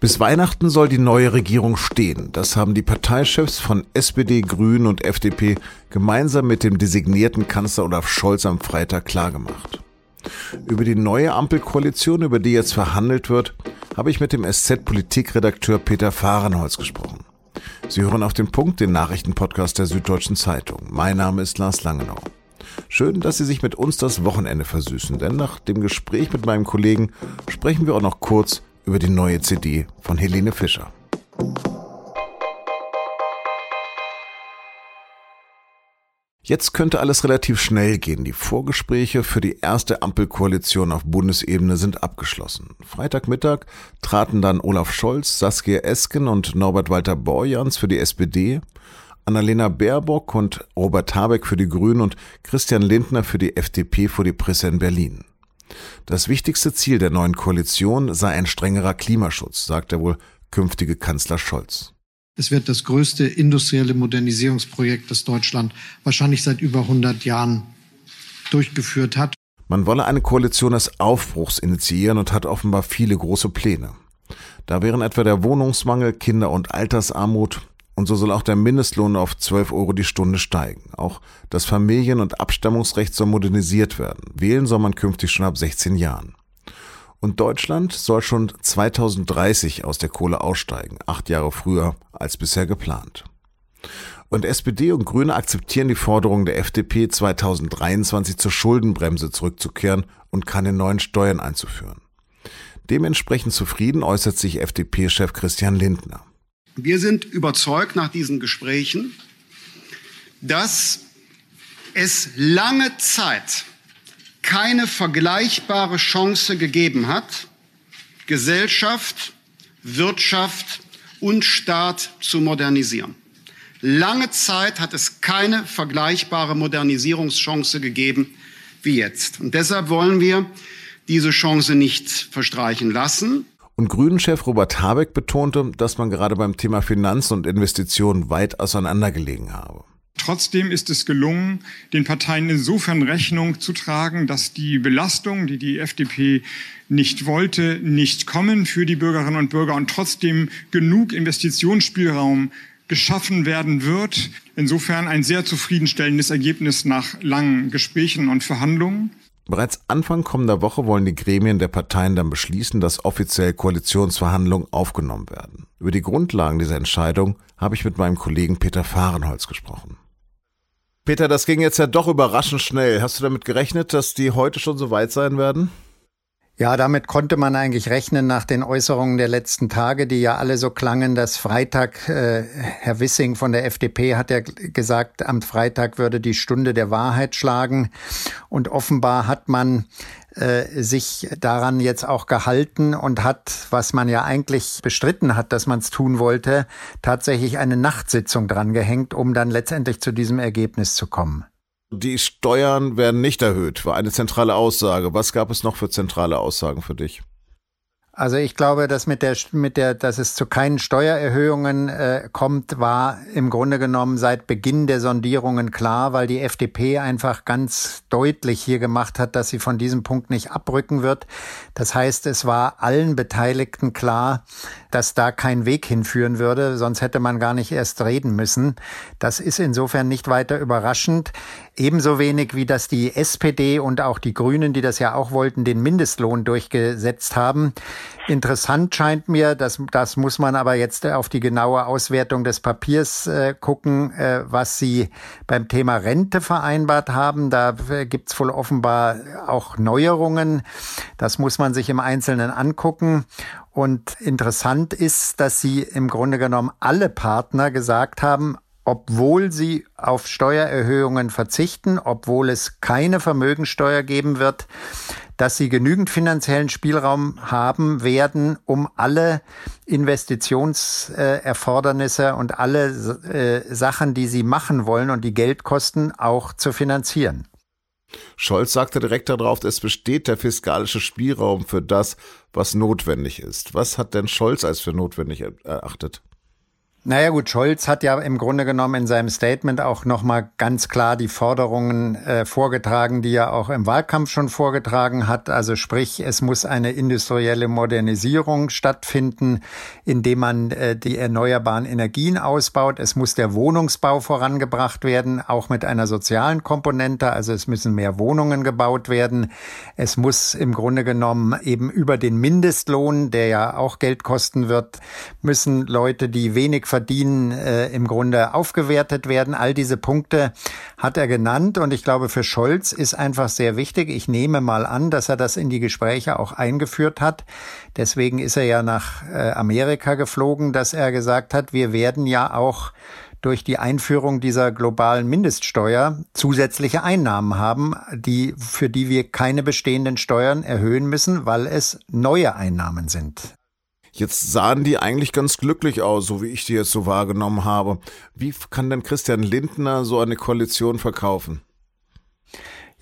Bis Weihnachten soll die neue Regierung stehen. Das haben die Parteichefs von SPD, Grünen und FDP gemeinsam mit dem designierten Kanzler Olaf Scholz am Freitag klargemacht. Über die neue Ampelkoalition, über die jetzt verhandelt wird, habe ich mit dem SZ-Politikredakteur Peter Fahrenholz gesprochen. Sie hören auf den Punkt den Nachrichtenpodcast der Süddeutschen Zeitung. Mein Name ist Lars Langenau. Schön, dass Sie sich mit uns das Wochenende versüßen, denn nach dem Gespräch mit meinem Kollegen sprechen wir auch noch kurz über die neue CD von Helene Fischer. Jetzt könnte alles relativ schnell gehen. Die Vorgespräche für die erste Ampelkoalition auf Bundesebene sind abgeschlossen. Freitagmittag traten dann Olaf Scholz, Saskia Esken und Norbert Walter Borjans für die SPD, Annalena Baerbock und Robert Habeck für die Grünen und Christian Lindner für die FDP vor die Presse in Berlin. Das wichtigste Ziel der neuen Koalition sei ein strengerer Klimaschutz, sagt der wohl künftige Kanzler Scholz. Es wird das größte industrielle Modernisierungsprojekt, das Deutschland wahrscheinlich seit über 100 Jahren durchgeführt hat. Man wolle eine Koalition des Aufbruchs initiieren und hat offenbar viele große Pläne. Da wären etwa der Wohnungsmangel, Kinder- und Altersarmut, und so soll auch der Mindestlohn auf 12 Euro die Stunde steigen. Auch das Familien- und Abstammungsrecht soll modernisiert werden. Wählen soll man künftig schon ab 16 Jahren. Und Deutschland soll schon 2030 aus der Kohle aussteigen, acht Jahre früher als bisher geplant. Und SPD und Grüne akzeptieren die Forderung der FDP, 2023 zur Schuldenbremse zurückzukehren und keine neuen Steuern einzuführen. Dementsprechend zufrieden äußert sich FDP-Chef Christian Lindner. Wir sind überzeugt nach diesen Gesprächen, dass es lange Zeit keine vergleichbare Chance gegeben hat, Gesellschaft, Wirtschaft und Staat zu modernisieren. Lange Zeit hat es keine vergleichbare Modernisierungschance gegeben wie jetzt. Und deshalb wollen wir diese Chance nicht verstreichen lassen. Und Grünen-Chef Robert Habeck betonte, dass man gerade beim Thema Finanzen und Investitionen weit auseinandergelegen habe. Trotzdem ist es gelungen, den Parteien insofern Rechnung zu tragen, dass die Belastungen, die die FDP nicht wollte, nicht kommen für die Bürgerinnen und Bürger und trotzdem genug Investitionsspielraum geschaffen werden wird. Insofern ein sehr zufriedenstellendes Ergebnis nach langen Gesprächen und Verhandlungen. Bereits Anfang kommender Woche wollen die Gremien der Parteien dann beschließen, dass offiziell Koalitionsverhandlungen aufgenommen werden. Über die Grundlagen dieser Entscheidung habe ich mit meinem Kollegen Peter Fahrenholz gesprochen. Peter, das ging jetzt ja doch überraschend schnell. Hast du damit gerechnet, dass die heute schon so weit sein werden? Ja, damit konnte man eigentlich rechnen nach den Äußerungen der letzten Tage, die ja alle so klangen, dass Freitag, äh, Herr Wissing von der FDP hat ja gesagt, am Freitag würde die Stunde der Wahrheit schlagen. Und offenbar hat man äh, sich daran jetzt auch gehalten und hat, was man ja eigentlich bestritten hat, dass man es tun wollte, tatsächlich eine Nachtsitzung dran gehängt, um dann letztendlich zu diesem Ergebnis zu kommen. Die Steuern werden nicht erhöht, war eine zentrale Aussage. Was gab es noch für zentrale Aussagen für dich? Also ich glaube, dass mit der, mit der, dass es zu keinen Steuererhöhungen äh, kommt, war im Grunde genommen seit Beginn der Sondierungen klar, weil die FDP einfach ganz deutlich hier gemacht hat, dass sie von diesem Punkt nicht abrücken wird. Das heißt, es war allen Beteiligten klar, dass da kein Weg hinführen würde, sonst hätte man gar nicht erst reden müssen. Das ist insofern nicht weiter überraschend. Ebenso wenig wie dass die SPD und auch die Grünen, die das ja auch wollten, den Mindestlohn durchgesetzt haben. Interessant scheint mir, dass das muss man aber jetzt auf die genaue Auswertung des Papiers äh, gucken, äh, was sie beim Thema Rente vereinbart haben. Da äh, gibt's wohl offenbar auch Neuerungen. Das muss man sich im Einzelnen angucken. Und interessant ist, dass sie im Grunde genommen alle Partner gesagt haben, obwohl sie auf Steuererhöhungen verzichten, obwohl es keine Vermögensteuer geben wird, dass sie genügend finanziellen Spielraum haben werden, um alle Investitionserfordernisse und alle äh, Sachen, die sie machen wollen und die Geld kosten, auch zu finanzieren. Scholz sagte direkt darauf, es besteht der fiskalische Spielraum für das, was notwendig ist. Was hat denn Scholz als für notwendig erachtet? Naja gut, Scholz hat ja im Grunde genommen in seinem Statement auch nochmal ganz klar die Forderungen äh, vorgetragen, die er auch im Wahlkampf schon vorgetragen hat. Also sprich, es muss eine industrielle Modernisierung stattfinden, indem man äh, die erneuerbaren Energien ausbaut. Es muss der Wohnungsbau vorangebracht werden, auch mit einer sozialen Komponente. Also es müssen mehr Wohnungen gebaut werden. Es muss im Grunde genommen eben über den Mindestlohn, der ja auch Geld kosten wird, müssen Leute, die wenig verdienen, äh, im Grunde aufgewertet werden. All diese Punkte hat er genannt und ich glaube, für Scholz ist einfach sehr wichtig. Ich nehme mal an, dass er das in die Gespräche auch eingeführt hat. Deswegen ist er ja nach äh, Amerika geflogen, dass er gesagt hat, wir werden ja auch durch die Einführung dieser globalen Mindeststeuer zusätzliche Einnahmen haben, die, für die wir keine bestehenden Steuern erhöhen müssen, weil es neue Einnahmen sind. Jetzt sahen die eigentlich ganz glücklich aus, so wie ich die jetzt so wahrgenommen habe. Wie kann denn Christian Lindner so eine Koalition verkaufen?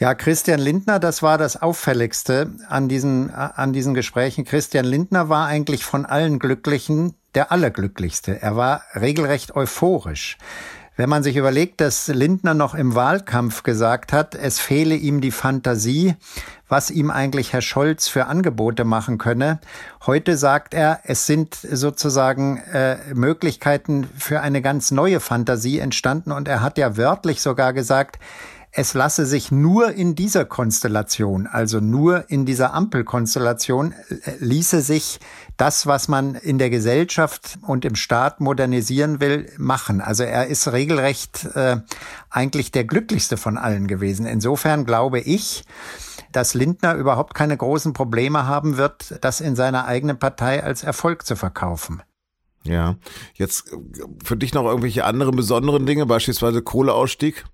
Ja, Christian Lindner, das war das Auffälligste an diesen, an diesen Gesprächen. Christian Lindner war eigentlich von allen Glücklichen der Allerglücklichste. Er war regelrecht euphorisch. Wenn man sich überlegt, dass Lindner noch im Wahlkampf gesagt hat, es fehle ihm die Fantasie, was ihm eigentlich Herr Scholz für Angebote machen könne. Heute sagt er, es sind sozusagen äh, Möglichkeiten für eine ganz neue Fantasie entstanden und er hat ja wörtlich sogar gesagt, es lasse sich nur in dieser Konstellation, also nur in dieser Ampelkonstellation, äh, ließe sich das, was man in der Gesellschaft und im Staat modernisieren will, machen. Also er ist regelrecht äh, eigentlich der glücklichste von allen gewesen. Insofern glaube ich, dass Lindner überhaupt keine großen Probleme haben wird, das in seiner eigenen Partei als Erfolg zu verkaufen. Ja, jetzt äh, für dich noch irgendwelche anderen besonderen Dinge, beispielsweise Kohleausstieg?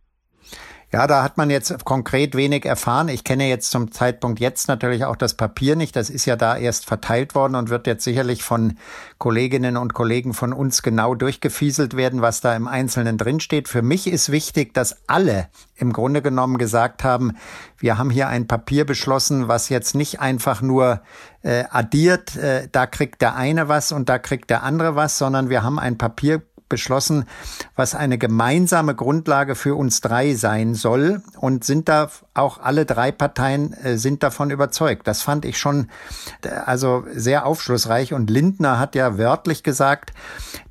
Ja, da hat man jetzt konkret wenig erfahren. Ich kenne jetzt zum Zeitpunkt jetzt natürlich auch das Papier nicht. Das ist ja da erst verteilt worden und wird jetzt sicherlich von Kolleginnen und Kollegen von uns genau durchgefieselt werden, was da im Einzelnen drinsteht. Für mich ist wichtig, dass alle im Grunde genommen gesagt haben, wir haben hier ein Papier beschlossen, was jetzt nicht einfach nur äh, addiert, äh, da kriegt der eine was und da kriegt der andere was, sondern wir haben ein Papier beschlossen, was eine gemeinsame Grundlage für uns drei sein soll und sind da auch alle drei Parteien äh, sind davon überzeugt. Das fand ich schon äh, also sehr aufschlussreich und Lindner hat ja wörtlich gesagt,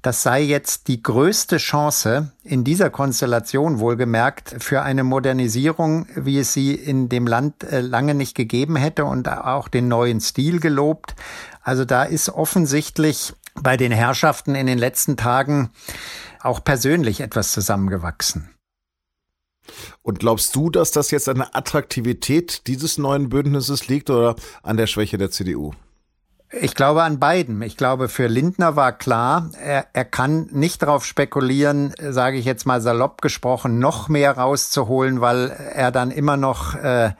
das sei jetzt die größte Chance in dieser Konstellation wohlgemerkt für eine Modernisierung, wie es sie in dem Land äh, lange nicht gegeben hätte und auch den neuen Stil gelobt. Also da ist offensichtlich bei den Herrschaften in den letzten Tagen auch persönlich etwas zusammengewachsen. Und glaubst du, dass das jetzt an der Attraktivität dieses neuen Bündnisses liegt oder an der Schwäche der CDU? Ich glaube an beiden. Ich glaube, für Lindner war klar, er, er kann nicht darauf spekulieren, sage ich jetzt mal salopp gesprochen, noch mehr rauszuholen, weil er dann immer noch äh,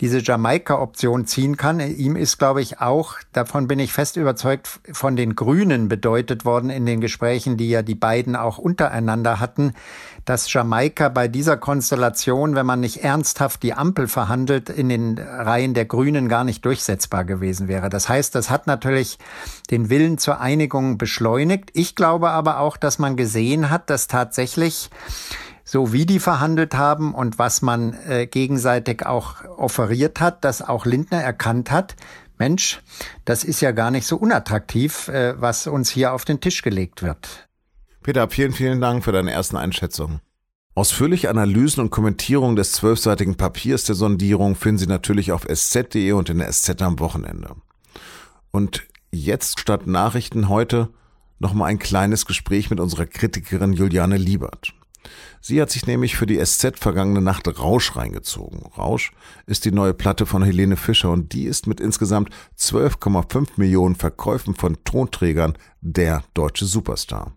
diese Jamaika-Option ziehen kann. Ihm ist, glaube ich, auch, davon bin ich fest überzeugt, von den Grünen bedeutet worden in den Gesprächen, die ja die beiden auch untereinander hatten, dass Jamaika bei dieser Konstellation, wenn man nicht ernsthaft die Ampel verhandelt, in den Reihen der Grünen gar nicht durchsetzbar gewesen wäre. Das heißt, das hat natürlich den Willen zur Einigung beschleunigt. Ich glaube aber auch, dass man gesehen hat, dass tatsächlich so wie die verhandelt haben und was man äh, gegenseitig auch offeriert hat, dass auch Lindner erkannt hat, Mensch, das ist ja gar nicht so unattraktiv, äh, was uns hier auf den Tisch gelegt wird. Peter, vielen, vielen Dank für deine ersten Einschätzungen. Ausführliche Analysen und Kommentierungen des zwölfseitigen Papiers der Sondierung finden Sie natürlich auf sz.de und in der SZ am Wochenende. Und jetzt statt Nachrichten heute nochmal ein kleines Gespräch mit unserer Kritikerin Juliane Liebert. Sie hat sich nämlich für die SZ vergangene Nacht Rausch reingezogen. Rausch ist die neue Platte von Helene Fischer und die ist mit insgesamt 12,5 Millionen Verkäufen von Tonträgern der deutsche Superstar.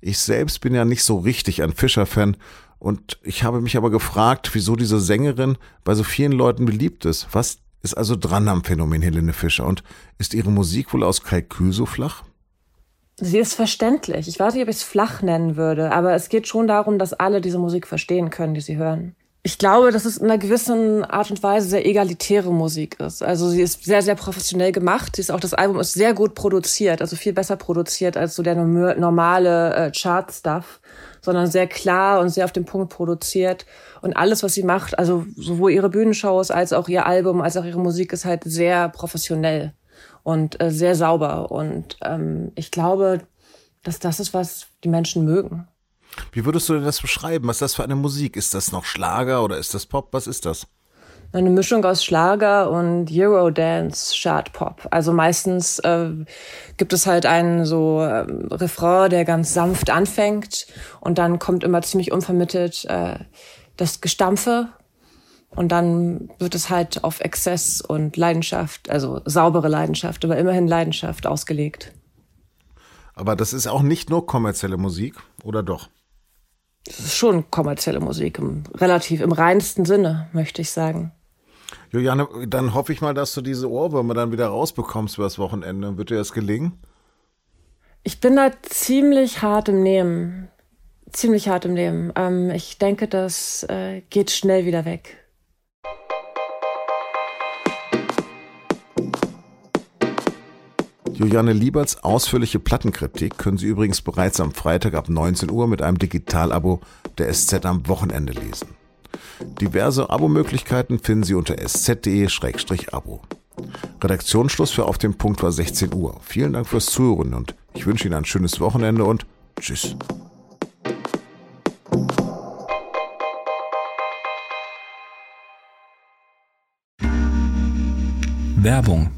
Ich selbst bin ja nicht so richtig ein Fischer-Fan und ich habe mich aber gefragt, wieso diese Sängerin bei so vielen Leuten beliebt ist. Was ist also dran am Phänomen Helene Fischer und ist ihre Musik wohl aus Kalkül so flach? Sie ist verständlich. Ich weiß nicht, ob ich es flach nennen würde, aber es geht schon darum, dass alle diese Musik verstehen können, die sie hören. Ich glaube, dass es in einer gewissen Art und Weise sehr egalitäre Musik ist. Also sie ist sehr, sehr professionell gemacht. Sie ist auch das Album ist sehr gut produziert, also viel besser produziert als so der normale äh, Chart-Stuff, sondern sehr klar und sehr auf den Punkt produziert. Und alles, was sie macht, also sowohl ihre Bühnenshows als auch ihr Album, als auch ihre Musik, ist halt sehr professionell und äh, sehr sauber. Und ähm, ich glaube, dass das ist, was die Menschen mögen. Wie würdest du denn das beschreiben? Was ist das für eine Musik? Ist das noch Schlager oder ist das Pop? Was ist das? Eine Mischung aus Schlager und Eurodance, Chartpop. Also meistens äh, gibt es halt einen so äh, Refrain, der ganz sanft anfängt und dann kommt immer ziemlich unvermittelt äh, das Gestampfe und dann wird es halt auf Exzess und Leidenschaft, also saubere Leidenschaft, aber immerhin Leidenschaft ausgelegt. Aber das ist auch nicht nur kommerzielle Musik, oder doch? Das ist schon kommerzielle Musik, im, relativ im reinsten Sinne, möchte ich sagen. Juliane, dann hoffe ich mal, dass du diese Ohrwürmer dann wieder rausbekommst übers Wochenende. Wird dir das gelingen? Ich bin da ziemlich hart im Nehmen. Ziemlich hart im Nehmen. Ähm, ich denke, das äh, geht schnell wieder weg. Juliane Lieberts ausführliche Plattenkritik können Sie übrigens bereits am Freitag ab 19 Uhr mit einem Digitalabo der SZ am Wochenende lesen. Diverse Abo-Möglichkeiten finden Sie unter sz.de-abo. Redaktionsschluss für Auf dem Punkt war 16 Uhr. Vielen Dank fürs Zuhören und ich wünsche Ihnen ein schönes Wochenende und Tschüss. Werbung